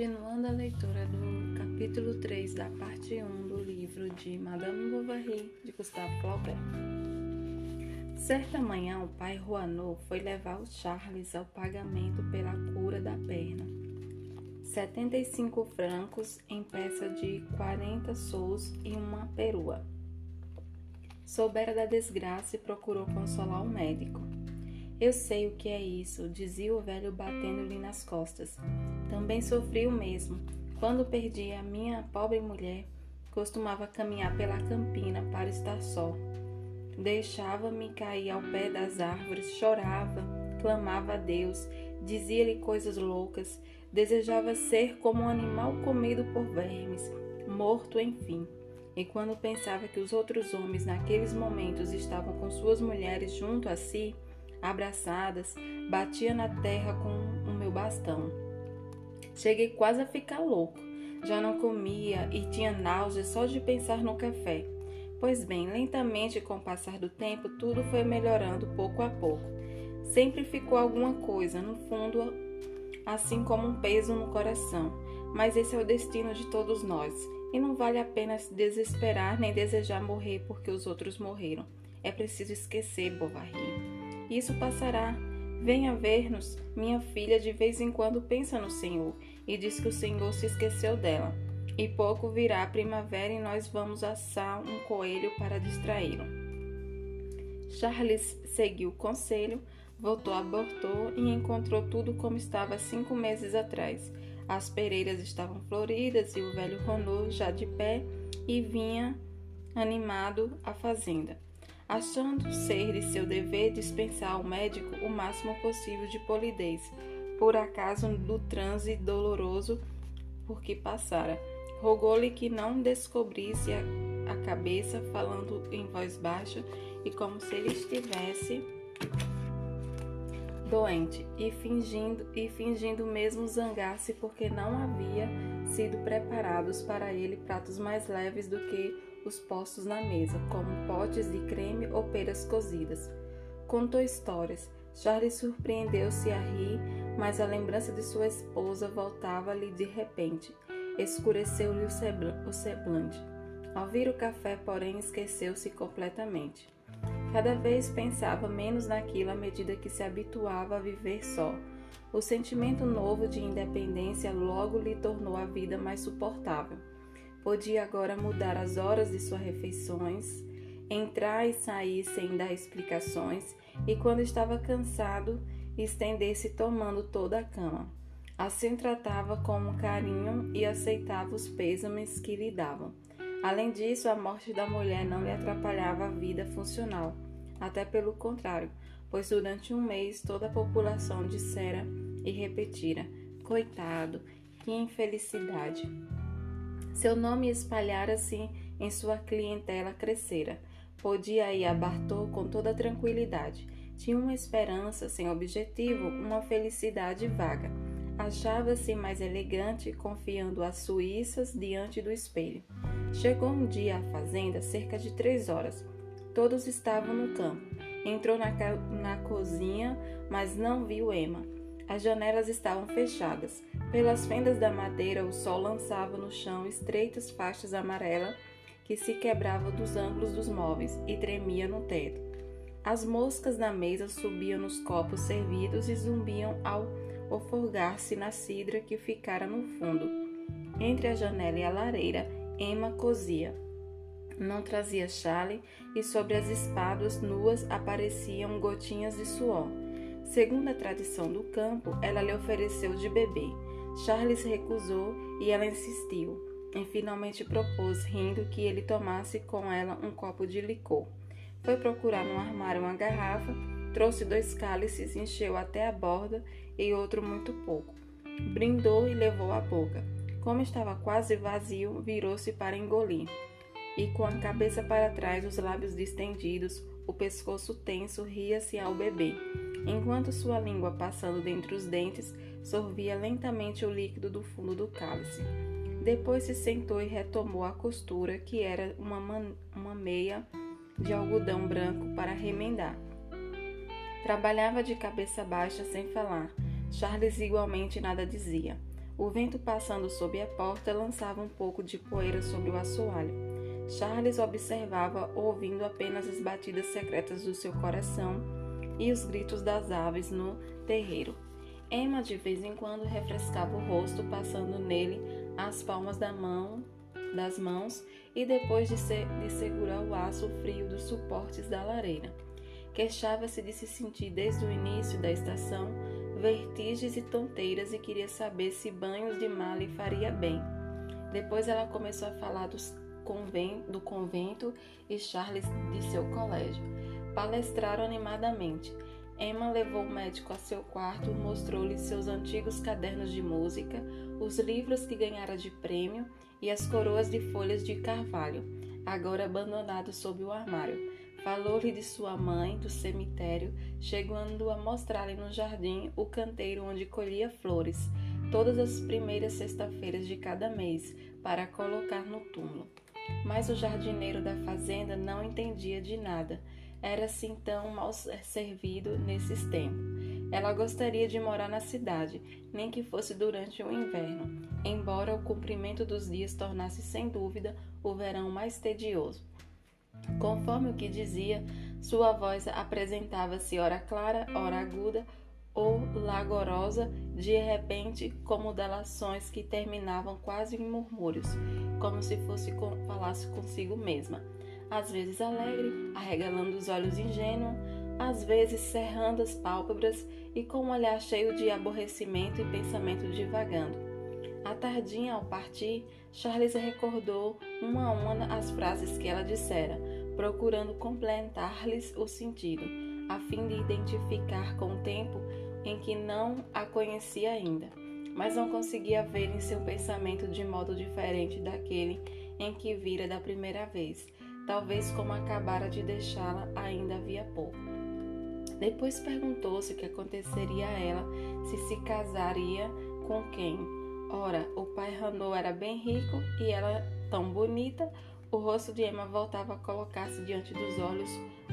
Continuando a leitura do capítulo 3 da parte 1 do livro de Madame Bovary, de Gustave Flaubert. Certa manhã, o pai Rouaneau foi levar o Charles ao pagamento pela cura da perna. 75 francos em peça de 40 sous e uma perua. Soubera da desgraça e procurou consolar o médico. Eu sei o que é isso, dizia o velho batendo-lhe nas costas. Também sofri o mesmo. Quando perdi a minha pobre mulher, costumava caminhar pela campina para estar só. Deixava-me cair ao pé das árvores, chorava, clamava a Deus, dizia-lhe coisas loucas, desejava ser como um animal comido por vermes, morto enfim. E quando pensava que os outros homens naqueles momentos estavam com suas mulheres junto a si, abraçadas, batia na terra com o meu bastão. Cheguei quase a ficar louco. Já não comia e tinha náusea só de pensar no café. Pois bem, lentamente com o passar do tempo, tudo foi melhorando pouco a pouco. Sempre ficou alguma coisa, no fundo, assim como um peso no coração. Mas esse é o destino de todos nós, e não vale a pena se desesperar nem desejar morrer porque os outros morreram. É preciso esquecer, Bovary. Isso passará. Venha ver-nos. Minha filha de vez em quando pensa no Senhor e diz que o Senhor se esqueceu dela. E pouco virá a primavera e nós vamos assar um coelho para distraí-lo. Charles seguiu o conselho, voltou a Bordeaux e encontrou tudo como estava cinco meses atrás. As pereiras estavam floridas e o velho Ronô já de pé e vinha animado à fazenda achando ser de seu dever dispensar ao médico o máximo possível de polidez, por acaso do transe doloroso por que passara. Rogou-lhe que não descobrisse a, a cabeça, falando em voz baixa e como se ele estivesse doente, e fingindo, e fingindo mesmo zangar-se porque não havia sido preparados para ele pratos mais leves do que os postos na mesa, como potes de creme ou peras cozidas. Contou histórias. Charles surpreendeu-se a rir, mas a lembrança de sua esposa voltava-lhe de repente. Escureceu-lhe o semblante. Ao vir o café, porém, esqueceu-se completamente. Cada vez pensava menos naquilo à medida que se habituava a viver só. O sentimento novo de independência logo lhe tornou a vida mais suportável. Podia agora mudar as horas de suas refeições, entrar e sair sem dar explicações, e quando estava cansado, estender-se tomando toda a cama. Assim tratava com carinho e aceitava os pêsames que lhe davam. Além disso, a morte da mulher não lhe atrapalhava a vida funcional, até pelo contrário, pois durante um mês toda a população dissera e repetira: Coitado, que infelicidade! Seu nome espalhara-se em sua clientela crescera. Podia ir a Bartô com toda tranquilidade. Tinha uma esperança sem objetivo, uma felicidade vaga. Achava-se mais elegante, confiando as suíças diante do espelho. Chegou um dia à fazenda cerca de três horas. Todos estavam no campo. Entrou na, na cozinha, mas não viu Emma. As janelas estavam fechadas. Pelas fendas da madeira, o sol lançava no chão estreitas faixas amarelas que se quebravam dos ângulos dos móveis e tremia no teto. As moscas na mesa subiam nos copos servidos e zumbiam ao oforgar-se na cidra que ficara no fundo. Entre a janela e a lareira, Emma cozia. Não trazia chale e sobre as espáduas nuas apareciam gotinhas de suor. Segundo a tradição do campo, ela lhe ofereceu de beber. Charles recusou e ela insistiu, e finalmente propôs, rindo, que ele tomasse com ela um copo de licor. Foi procurar no armário uma garrafa, trouxe dois cálices, encheu até a borda e outro muito pouco. Brindou e levou à boca. Como estava quase vazio, virou-se para engolir. E com a cabeça para trás, os lábios distendidos, o pescoço tenso, ria-se ao beber enquanto sua língua, passando dentre os dentes, sorvia lentamente o líquido do fundo do cálice. Depois se sentou e retomou a costura, que era uma, uma meia de algodão branco para remendar. Trabalhava de cabeça baixa sem falar. Charles igualmente nada dizia. O vento passando sob a porta lançava um pouco de poeira sobre o assoalho. Charles observava, ouvindo apenas as batidas secretas do seu coração e os gritos das aves no terreiro. Emma de vez em quando refrescava o rosto, passando nele as palmas da mão, das mãos e depois de, se, de segurar o aço frio dos suportes da lareira. Queixava-se de se sentir desde o início da estação vertigens e tonteiras e queria saber se banhos de mar lhe faria bem. Depois ela começou a falar dos do convento e Charles de seu colégio. Palestraram animadamente. Emma levou o médico a seu quarto, mostrou-lhe seus antigos cadernos de música, os livros que ganhara de prêmio e as coroas de folhas de carvalho, agora abandonados sob o armário. Falou-lhe de sua mãe, do cemitério, chegando a mostrar-lhe no jardim o canteiro onde colhia flores, todas as primeiras sexta-feiras de cada mês, para colocar no túmulo. Mas o jardineiro da fazenda não entendia de nada. Era assim tão mal servido nesses tempos. Ela gostaria de morar na cidade, nem que fosse durante o inverno, embora o cumprimento dos dias tornasse sem dúvida o verão mais tedioso. Conforme o que dizia, sua voz apresentava-se ora clara, ora aguda ou lagorosa, de repente, como delações que terminavam quase em murmúrios, como se fosse com, falasse consigo mesma. Às vezes alegre, arregalando os olhos ingênua, às vezes cerrando as pálpebras e com um olhar cheio de aborrecimento e pensamento divagando. À tardinha, ao partir, Charles recordou uma a uma as frases que ela dissera, procurando completar-lhes o sentido, a fim de identificar com o tempo em que não a conhecia ainda, mas não conseguia ver em seu pensamento de modo diferente daquele em que vira da primeira vez, talvez como acabara de deixá-la ainda havia pouco. Depois perguntou-se o que aconteceria a ela se se casaria com quem Ora, o pai Randall era bem rico e ela tão bonita, o rosto de Emma voltava a colocar-se diante dos olhos,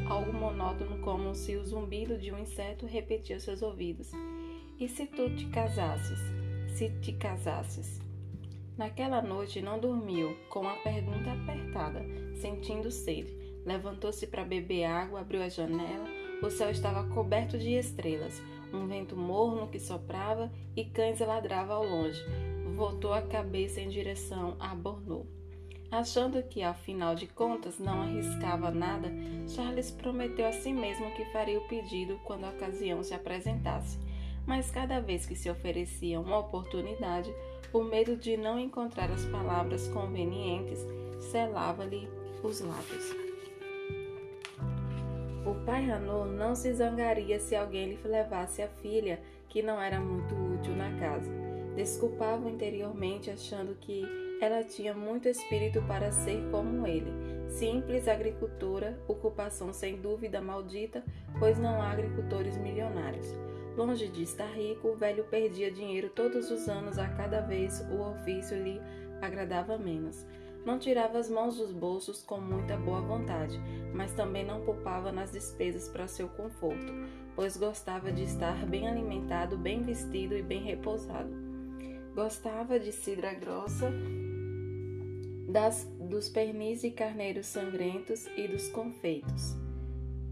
algo monótono como se o zumbido de um inseto repetia seus ouvidos. E se tu te casasses? Se te casasses? Naquela noite não dormiu, com a pergunta apertada, sentindo sede. Levantou-se para beber água, abriu a janela. O céu estava coberto de estrelas um vento morno que soprava e cães ladravam ao longe. Voltou a cabeça em direção a Bordeaux. Achando que, afinal de contas, não arriscava nada, Charles prometeu a si mesmo que faria o pedido quando a ocasião se apresentasse. Mas cada vez que se oferecia uma oportunidade, o medo de não encontrar as palavras convenientes selava-lhe os lábios. O pai Hanô não se zangaria se alguém lhe levasse a filha, que não era muito útil na casa. Desculpava interiormente, achando que ela tinha muito espírito para ser como ele. Simples agricultora, ocupação sem dúvida maldita, pois não há agricultores milionários. Longe de estar rico, o velho perdia dinheiro todos os anos, a cada vez o ofício lhe agradava menos. Não tirava as mãos dos bolsos com muita boa vontade, mas também não poupava nas despesas para seu conforto, pois gostava de estar bem alimentado, bem vestido e bem repousado. Gostava de cidra grossa, das, dos pernis e carneiros sangrentos e dos confeitos.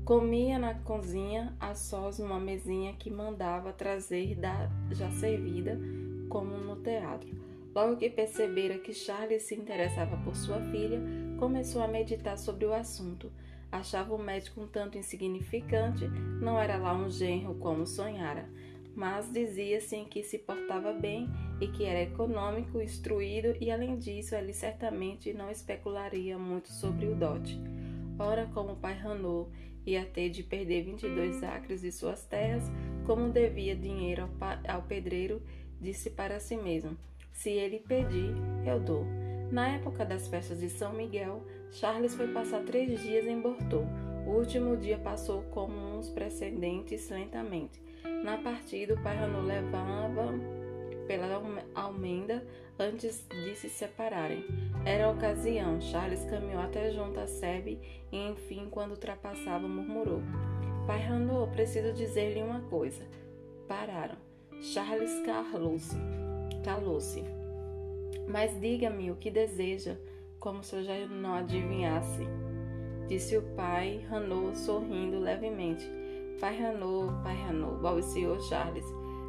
Comia na cozinha a sós numa mesinha que mandava trazer da já servida, como no teatro. Logo que percebera que Charles se interessava por sua filha, começou a meditar sobre o assunto. Achava o médico um tanto insignificante, não era lá um genro como sonhara, mas dizia-se que se portava bem e que era econômico, instruído e, além disso, ele certamente não especularia muito sobre o dote. Ora, como o pai Ranot ia ter de perder 22 acres de suas terras, como devia dinheiro ao pedreiro, disse para si mesmo: se ele pedir, eu dou. Na época das festas de São Miguel, Charles foi passar três dias em Bordeaux. O último dia passou como uns precedentes lentamente. Na partida, o pai Renaud levava pela almenda antes de se separarem. Era a ocasião. Charles caminhou até junto a Sebe e, enfim, quando ultrapassava, murmurou: Pai Renaud, preciso dizer-lhe uma coisa. Pararam. Charles calou-se. Calou-se. Mas diga-me o que deseja, como se eu já não adivinhasse. Disse o pai Ranô, sorrindo levemente. Pai Ranô, pai Ranô, balbuciou Charles.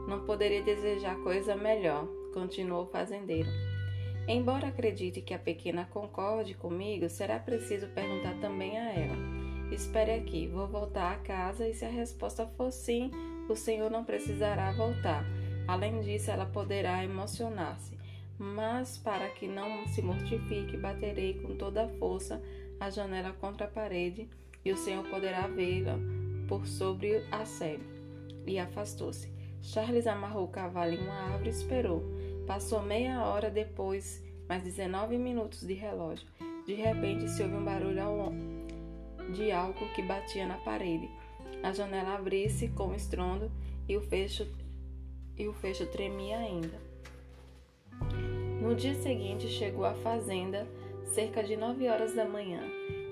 Não poderia desejar coisa melhor, continuou o fazendeiro. Embora acredite que a pequena concorde comigo, será preciso perguntar também a ela. Espere aqui, vou voltar à casa e se a resposta for sim, o senhor não precisará voltar. Além disso, ela poderá emocionar-se. Mas, para que não se mortifique, baterei com toda a força a janela contra a parede e o senhor poderá vê-la por sobre a sebe. E afastou-se. Charles amarrou o cavalo em uma árvore e esperou. Passou meia hora depois, mais 19 minutos de relógio. De repente se ouve um barulho de algo que batia na parede. A janela abriu-se com estrondo e o fecho e o fecho tremia ainda. No dia seguinte chegou à fazenda cerca de nove horas da manhã.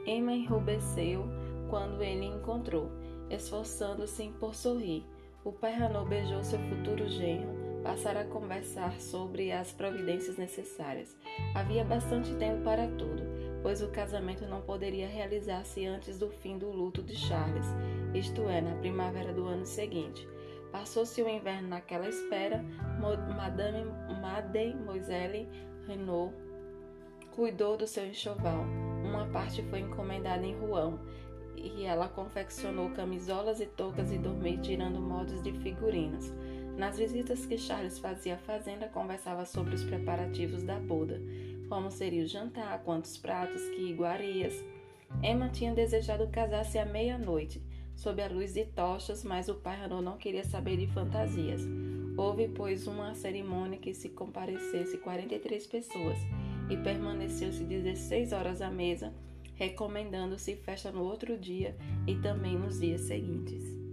Emma enrubesceu quando ele encontrou, esforçando-se por sorrir. O pai Renault beijou seu futuro genro passaram a conversar sobre as providências necessárias. Havia bastante tempo para tudo, pois o casamento não poderia realizar-se antes do fim do luto de Charles, isto é, na primavera do ano seguinte. Passou-se o inverno naquela espera. Madame Mademoiselle Renault cuidou do seu enxoval. Uma parte foi encomendada em Rouen e ela confeccionou camisolas e toucas e dormir tirando modos de figurinos. Nas visitas que Charles fazia à fazenda, conversava sobre os preparativos da boda, como seria o jantar, quantos pratos, que iguarias. Emma tinha desejado casar-se à meia-noite, sob a luz de tochas, mas o pai Renault não queria saber de fantasias. Houve, pois, uma cerimônia que se comparecesse 43 pessoas e permaneceu-se 16 horas à mesa, recomendando-se festa no outro dia e também nos dias seguintes.